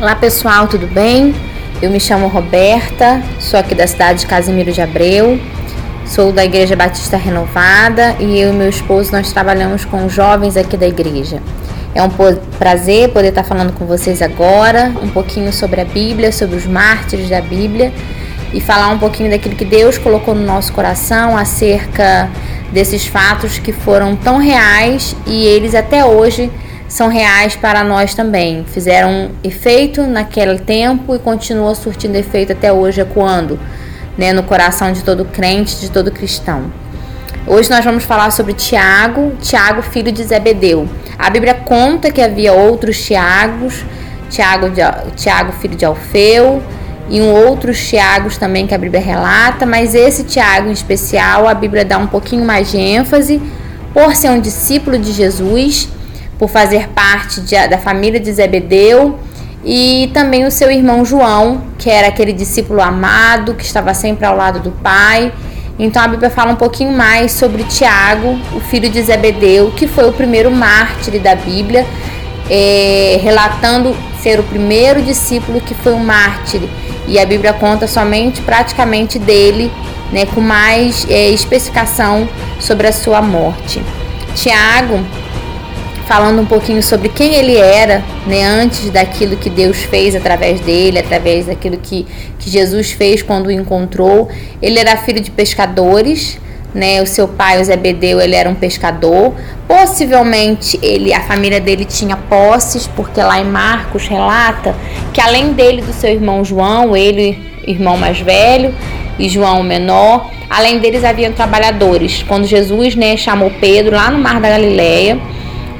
Olá pessoal, tudo bem? Eu me chamo Roberta, sou aqui da cidade de Casimiro de Abreu, sou da Igreja Batista Renovada e eu e meu esposo nós trabalhamos com jovens aqui da igreja. É um prazer poder estar falando com vocês agora um pouquinho sobre a Bíblia, sobre os mártires da Bíblia e falar um pouquinho daquilo que Deus colocou no nosso coração acerca desses fatos que foram tão reais e eles até hoje são reais para nós também. Fizeram efeito naquele tempo e continuam surtindo efeito até hoje, ecoando né, no coração de todo crente, de todo cristão. Hoje nós vamos falar sobre Tiago, Tiago, filho de Zebedeu. A Bíblia conta que havia outros Tiagos, Tiago, de, Tiago filho de Alfeu, e um outros Tiagos também que a Bíblia relata, mas esse Tiago em especial, a Bíblia dá um pouquinho mais de ênfase por ser um discípulo de Jesus por fazer parte de, da família de Zebedeu e também o seu irmão João, que era aquele discípulo amado que estava sempre ao lado do pai. Então a Bíblia fala um pouquinho mais sobre Tiago, o filho de Zebedeu, que foi o primeiro mártir da Bíblia, é, relatando ser o primeiro discípulo que foi um mártir. E a Bíblia conta somente praticamente dele, né, com mais é, especificação sobre a sua morte. Tiago falando um pouquinho sobre quem ele era, né, antes daquilo que Deus fez através dele, através daquilo que, que Jesus fez quando o encontrou. Ele era filho de pescadores, né? O seu pai, o Zebedeu, ele era um pescador. Possivelmente ele, a família dele tinha posses, porque lá em Marcos relata que além dele do seu irmão João, ele, irmão mais velho, e João menor, além deles haviam trabalhadores. Quando Jesus, né, chamou Pedro lá no mar da Galileia,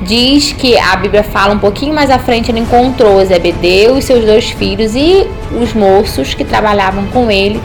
diz que a Bíblia fala um pouquinho mais à frente, ele encontrou Zebedeu e seus dois filhos e os moços que trabalhavam com ele,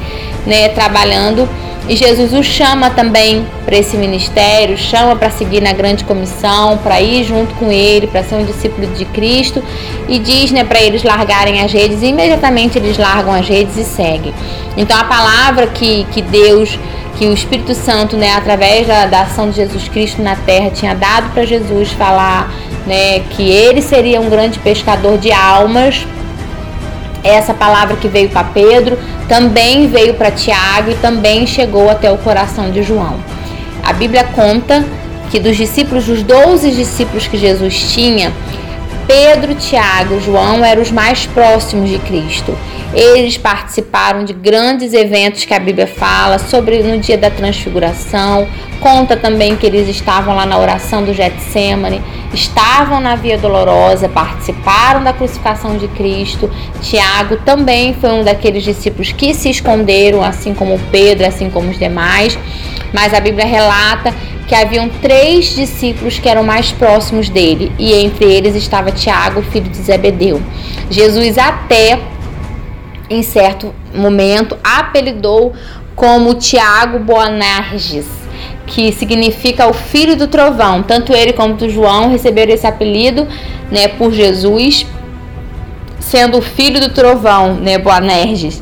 né, trabalhando. E Jesus o chama também para esse ministério, chama para seguir na grande comissão, para ir junto com ele, para ser um discípulo de Cristo e diz, né, para eles largarem as redes e imediatamente eles largam as redes e seguem. Então a palavra que, que Deus que o Espírito Santo, né, através da, da ação de Jesus Cristo na terra, tinha dado para Jesus falar né, que ele seria um grande pescador de almas. Essa palavra que veio para Pedro também veio para Tiago e também chegou até o coração de João. A Bíblia conta que dos discípulos, dos 12 discípulos que Jesus tinha, Pedro, Tiago e João eram os mais próximos de Cristo. Eles participaram de grandes eventos que a Bíblia fala sobre no dia da transfiguração. Conta também que eles estavam lá na oração do Getsemane, estavam na Via Dolorosa, participaram da crucificação de Cristo. Tiago também foi um daqueles discípulos que se esconderam, assim como Pedro, assim como os demais. Mas a Bíblia relata que haviam três discípulos que eram mais próximos dele, e entre eles estava Tiago, filho de Zebedeu. Jesus até em certo momento, apelidou como Tiago Boanerges, que significa o filho do trovão. Tanto ele como o João receberam esse apelido né, por Jesus, sendo o filho do trovão, né, Boanerges.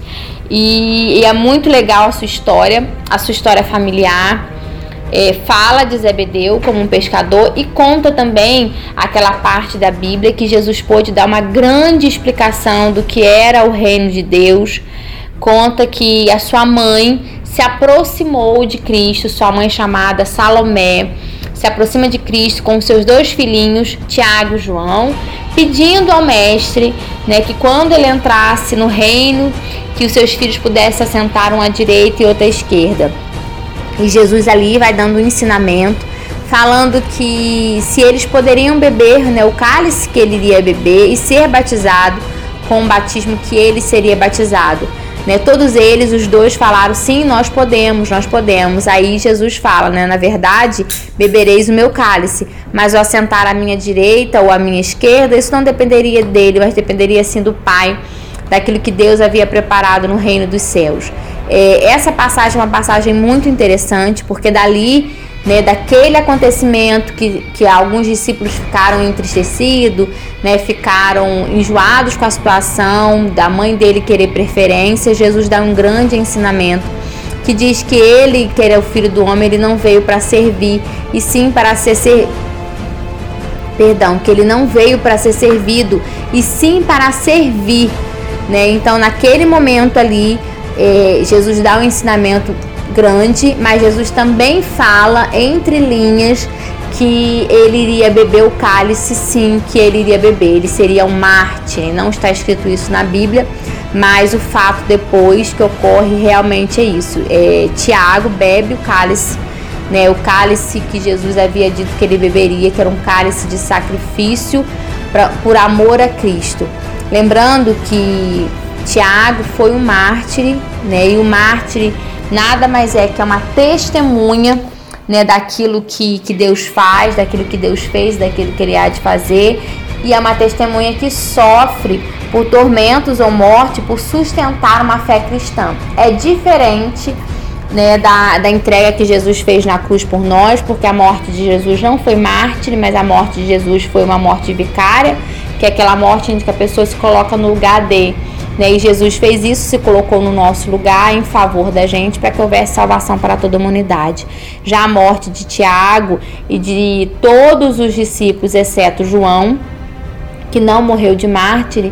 E, e é muito legal a sua história, a sua história familiar é, fala de Zebedeu como um pescador e conta também aquela parte da Bíblia que Jesus pôde dar uma grande explicação do que era o reino de Deus. Conta que a sua mãe se aproximou de Cristo, sua mãe chamada Salomé, se aproxima de Cristo com seus dois filhinhos, Tiago e João, pedindo ao mestre né, que quando ele entrasse no reino, que os seus filhos pudessem assentar um à direita e outro à esquerda. E Jesus ali vai dando um ensinamento, falando que se eles poderiam beber né, o cálice que ele iria beber e ser batizado com o batismo que ele seria batizado. Né, todos eles, os dois, falaram: sim, nós podemos, nós podemos. Aí Jesus fala: né, na verdade, bebereis o meu cálice, mas o assentar à minha direita ou à minha esquerda, isso não dependeria dele, mas dependeria sim do Pai, daquilo que Deus havia preparado no reino dos céus. É, essa passagem é uma passagem muito interessante, porque dali, né, daquele acontecimento que, que alguns discípulos ficaram entristecidos, né, ficaram enjoados com a situação da mãe dele querer preferência, Jesus dá um grande ensinamento que diz que ele, que era o filho do homem, ele não veio para servir, e sim para ser, ser perdão, que ele não veio para ser servido e sim para servir, né? Então, naquele momento ali, eh, Jesus dá um ensinamento grande, mas Jesus também fala entre linhas que ele iria beber o cálice, sim, que ele iria beber. Ele seria um mártir. Não está escrito isso na Bíblia, mas o fato depois que ocorre realmente é isso. É, Tiago bebe o cálice, né? O cálice que Jesus havia dito que ele beberia, que era um cálice de sacrifício pra, por amor a Cristo. Lembrando que Tiago foi um mártir, né? E o mártir nada mais é que é uma testemunha né, daquilo que, que Deus faz, daquilo que Deus fez, daquilo que Ele há de fazer. E é uma testemunha que sofre por tormentos ou morte por sustentar uma fé cristã. É diferente né, da, da entrega que Jesus fez na cruz por nós, porque a morte de Jesus não foi mártir, mas a morte de Jesus foi uma morte vicária, que é aquela morte em que a pessoa se coloca no lugar de. Né? E Jesus fez isso, se colocou no nosso lugar em favor da gente para que houvesse salvação para toda a humanidade. Já a morte de Tiago e de todos os discípulos, exceto João, que não morreu de mártir,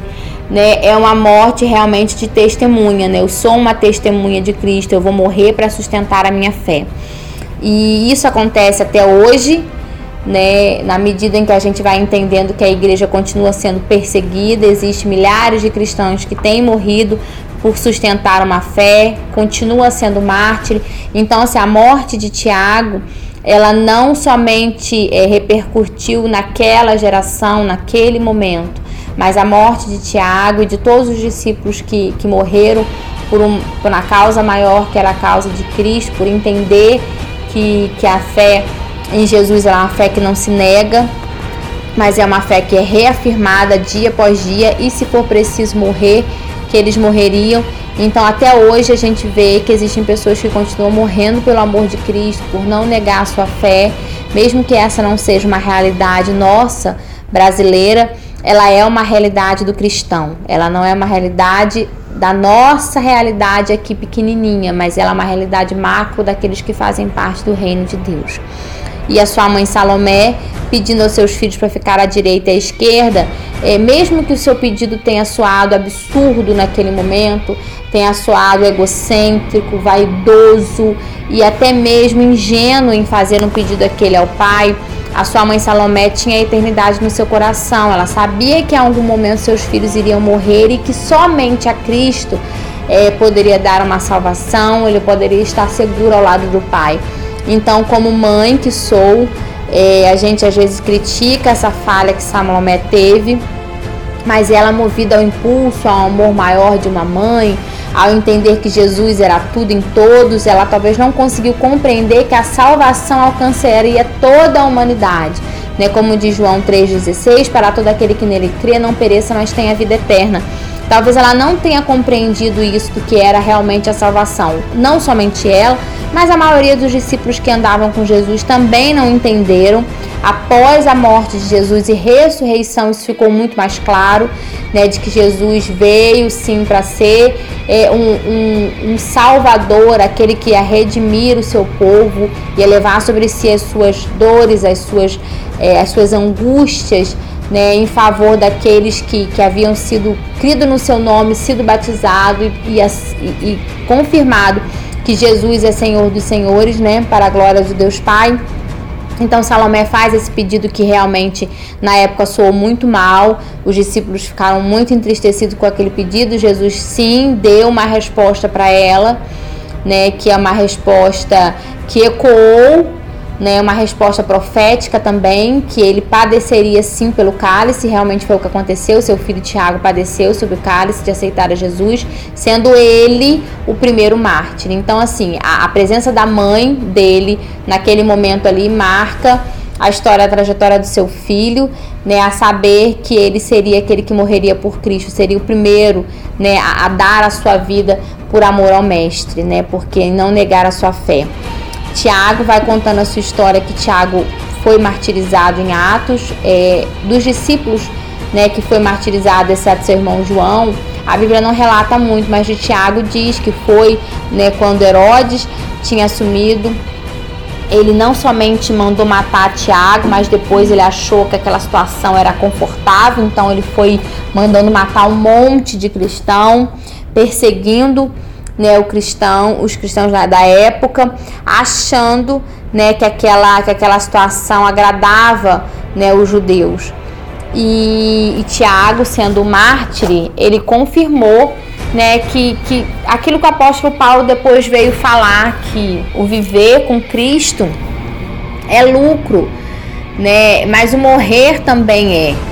né, é uma morte realmente de testemunha. Né? Eu sou uma testemunha de Cristo, eu vou morrer para sustentar a minha fé. E isso acontece até hoje, né, na medida em que a gente vai entendendo que a igreja continua sendo perseguida, existe milhares de cristãos que têm morrido por sustentar uma fé, continua sendo mártir. Então, assim, a morte de Tiago, ela não somente é, repercutiu naquela geração, naquele momento, mas a morte de Tiago e de todos os discípulos que, que morreram por, um, por uma causa maior que era a causa de Cristo, por entender que, que a fé em Jesus é uma fé que não se nega, mas é uma fé que é reafirmada dia após dia e se for preciso morrer, que eles morreriam. Então, até hoje a gente vê que existem pessoas que continuam morrendo pelo amor de Cristo, por não negar a sua fé, mesmo que essa não seja uma realidade nossa brasileira, ela é uma realidade do cristão. Ela não é uma realidade da nossa realidade aqui pequenininha, mas ela é uma realidade macro daqueles que fazem parte do reino de Deus e a sua mãe Salomé pedindo aos seus filhos para ficar à direita e à esquerda, é, mesmo que o seu pedido tenha soado absurdo naquele momento, tenha soado egocêntrico, vaidoso e até mesmo ingênuo em fazer um pedido aquele ao pai, a sua mãe Salomé tinha a eternidade no seu coração. Ela sabia que em algum momento seus filhos iriam morrer e que somente a Cristo é, poderia dar uma salvação, ele poderia estar seguro ao lado do pai. Então, como mãe que sou, é, a gente às vezes critica essa falha que Salomé teve, mas ela, movida ao impulso, ao amor maior de uma mãe, ao entender que Jesus era tudo em todos, ela talvez não conseguiu compreender que a salvação alcançaria toda a humanidade. Né? Como diz João 3,16, para todo aquele que nele crê, não pereça, mas tenha vida eterna. Talvez ela não tenha compreendido isso do que era realmente a salvação. Não somente ela, mas a maioria dos discípulos que andavam com Jesus também não entenderam. Após a morte de Jesus e ressurreição, isso ficou muito mais claro, né, de que Jesus veio sim para ser é, um, um, um, Salvador, aquele que ia redimir o seu povo, ia levar sobre si as suas dores, as suas, é, as suas angústias, né, em favor daqueles que, que haviam sido crido no seu nome, sido batizado e, e, e, confirmado que Jesus é Senhor dos Senhores, né, para a glória de Deus Pai. Então Salomé faz esse pedido que realmente na época soou muito mal. Os discípulos ficaram muito entristecidos com aquele pedido. Jesus sim deu uma resposta para ela, né, que é uma resposta que ecoou né, uma resposta profética também, que ele padeceria sim pelo cálice, realmente foi o que aconteceu, seu filho Tiago padeceu sobre o cálice de aceitar a Jesus, sendo ele o primeiro mártir. Então, assim, a, a presença da mãe dele naquele momento ali marca a história, a trajetória do seu filho, né, a saber que ele seria aquele que morreria por Cristo, seria o primeiro, né, a, a dar a sua vida por amor ao mestre, né, porque não negar a sua fé. Tiago vai contando a sua história que Tiago foi martirizado em Atos, é, dos discípulos né, que foi martirizado, exceto seu irmão João. A Bíblia não relata muito, mas de Tiago diz que foi né, quando Herodes tinha assumido ele não somente mandou matar Tiago, mas depois ele achou que aquela situação era confortável, então ele foi mandando matar um monte de cristão, perseguindo né, o cristão, os cristãos da, da época, achando né, que, aquela, que aquela situação agradava né, os judeus. E, e Tiago, sendo mártir, ele confirmou né, que, que aquilo que o apóstolo Paulo depois veio falar, que o viver com Cristo é lucro, né, mas o morrer também é.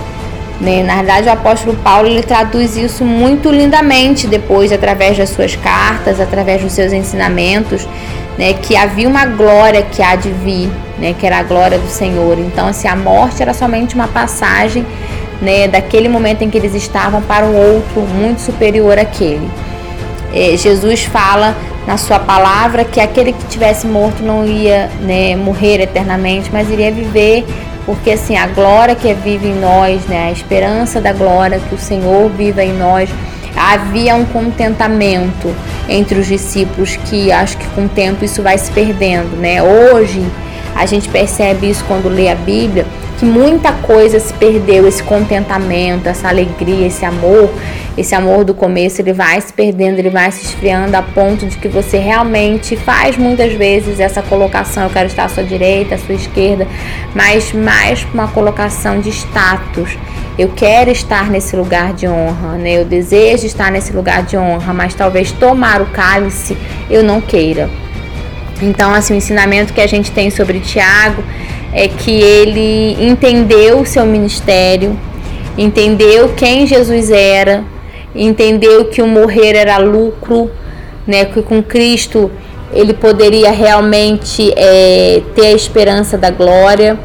Né? Na verdade, o apóstolo Paulo ele traduz isso muito lindamente depois, através das suas cartas, através dos seus ensinamentos, né? que havia uma glória que há de vir, né? que era a glória do Senhor. Então, assim, a morte era somente uma passagem né, daquele momento em que eles estavam para um outro muito superior àquele. É, Jesus fala na sua palavra que aquele que tivesse morto não ia né, morrer eternamente, mas iria viver, porque assim a glória que vive em nós, né, a esperança da glória que o Senhor viva em nós, havia um contentamento entre os discípulos que acho que com o tempo isso vai se perdendo, né? Hoje a gente percebe isso quando lê a Bíblia que muita coisa se perdeu, esse contentamento, essa alegria, esse amor, esse amor do começo, ele vai se perdendo, ele vai se esfriando a ponto de que você realmente faz muitas vezes essa colocação, eu quero estar à sua direita, à sua esquerda, mas mais uma colocação de status. Eu quero estar nesse lugar de honra, né? Eu desejo estar nesse lugar de honra, mas talvez tomar o cálice eu não queira. Então, assim, o ensinamento que a gente tem sobre Tiago é que ele entendeu o seu ministério, entendeu quem Jesus era, entendeu que o morrer era lucro, né? Que com Cristo ele poderia realmente é, ter a esperança da glória.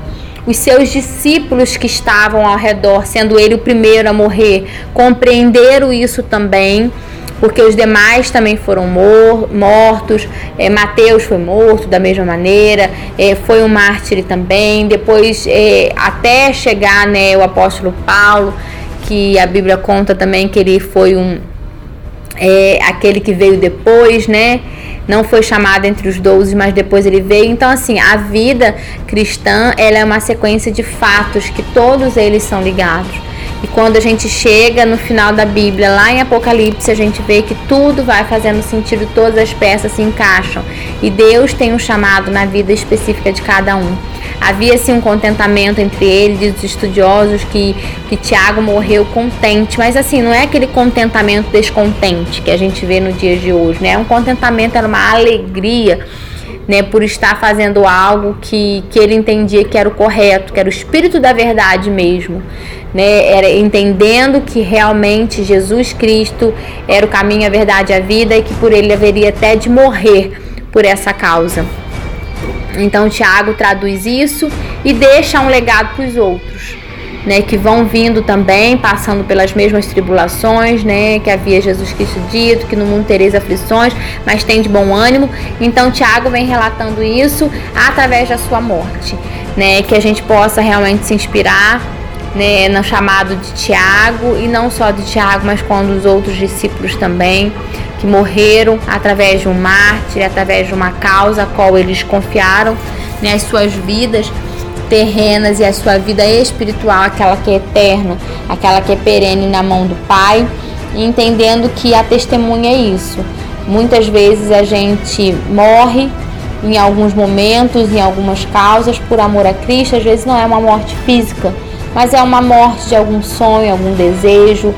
Os seus discípulos que estavam ao redor, sendo ele o primeiro a morrer, compreenderam isso também porque os demais também foram mor mortos. É, Mateus foi morto da mesma maneira, é, foi um mártir também. Depois, é, até chegar né, o apóstolo Paulo, que a Bíblia conta também que ele foi um é, aquele que veio depois, né? Não foi chamado entre os doze, mas depois ele veio. Então, assim, a vida cristã ela é uma sequência de fatos que todos eles são ligados. E quando a gente chega no final da Bíblia, lá em Apocalipse, a gente vê que tudo vai fazendo sentido, todas as peças se encaixam. E Deus tem um chamado na vida específica de cada um. Havia assim um contentamento entre eles, os estudiosos, que, que Tiago morreu contente, mas assim, não é aquele contentamento descontente que a gente vê no dia de hoje, né? É um contentamento, era uma alegria. Né, por estar fazendo algo que, que ele entendia que era o correto, que era o espírito da verdade mesmo né? Era entendendo que realmente Jesus Cristo era o caminho, a verdade, a vida e que por ele haveria até de morrer por essa causa. Então Tiago traduz isso e deixa um legado para os outros, né, que vão vindo também, passando pelas mesmas tribulações, né, que havia Jesus Cristo dito, que no mundo tereis aflições, mas tem de bom ânimo. Então Tiago vem relatando isso através da sua morte, né, que a gente possa realmente se inspirar né, no chamado de Tiago, e não só de Tiago, mas com os outros discípulos também, que morreram através de um mártir, através de uma causa a qual eles confiaram né, as suas vidas terrenas e a sua vida espiritual, aquela que é eterna, aquela que é perene na mão do Pai, entendendo que a testemunha é isso. Muitas vezes a gente morre em alguns momentos, em algumas causas, por amor a Cristo, às vezes não é uma morte física, mas é uma morte de algum sonho, algum desejo,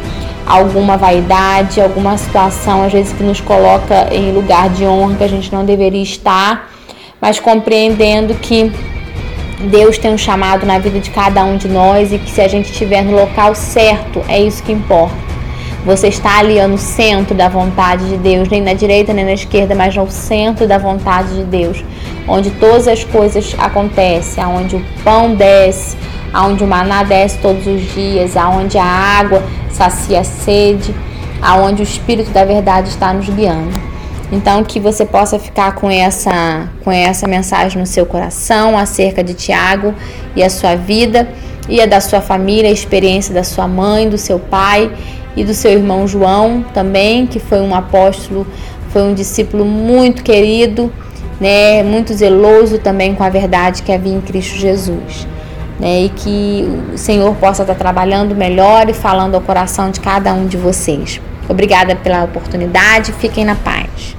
alguma vaidade, alguma situação, às vezes que nos coloca em lugar de honra que a gente não deveria estar, mas compreendendo que Deus tem um chamado na vida de cada um de nós e que se a gente estiver no local certo, é isso que importa. Você está ali no centro da vontade de Deus, nem na direita nem na esquerda, mas no centro da vontade de Deus, onde todas as coisas acontecem, onde o pão desce, aonde o maná desce todos os dias, aonde a água sacia a sede, aonde o Espírito da verdade está nos guiando. Então que você possa ficar com essa com essa mensagem no seu coração acerca de Tiago e a sua vida e a da sua família, a experiência da sua mãe, do seu pai e do seu irmão João também, que foi um apóstolo, foi um discípulo muito querido né, muito zeloso também com a verdade que havia em Cristo Jesus. Né, e que o Senhor possa estar trabalhando melhor e falando ao coração de cada um de vocês. Obrigada pela oportunidade, fiquem na paz.